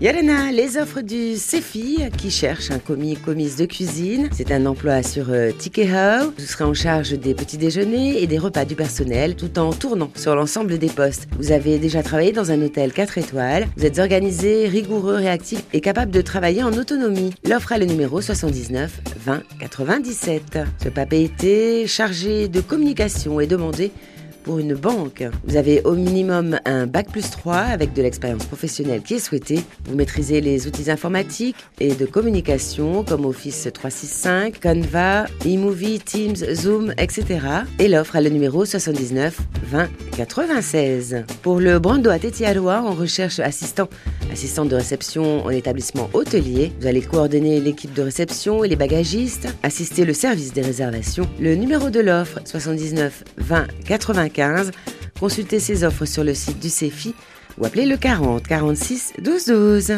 Yalena, les offres du CEFI qui cherche un commis commise de cuisine. C'est un emploi sur euh, Tikehau. Vous serez en charge des petits déjeuners et des repas du personnel tout en tournant sur l'ensemble des postes. Vous avez déjà travaillé dans un hôtel 4 étoiles. Vous êtes organisé, rigoureux, réactif et capable de travailler en autonomie. L'offre a le numéro 79 20 97. Ce papier était chargé de communication et demandé pour une banque. Vous avez au minimum un bac plus 3 avec de l'expérience professionnelle qui est souhaitée. Vous maîtrisez les outils informatiques et de communication comme Office 365, Canva, eMovie, Teams, Zoom, etc. Et l'offre a le numéro 79 20 96. Pour le Brando à Tetiaroa, on recherche assistant, assistante de réception en établissement hôtelier. Vous allez coordonner l'équipe de réception et les bagagistes, assister le service des réservations. Le numéro de l'offre 79 20 95 Consultez ces offres sur le site du CEFI ou appelez le 40 46 12 12.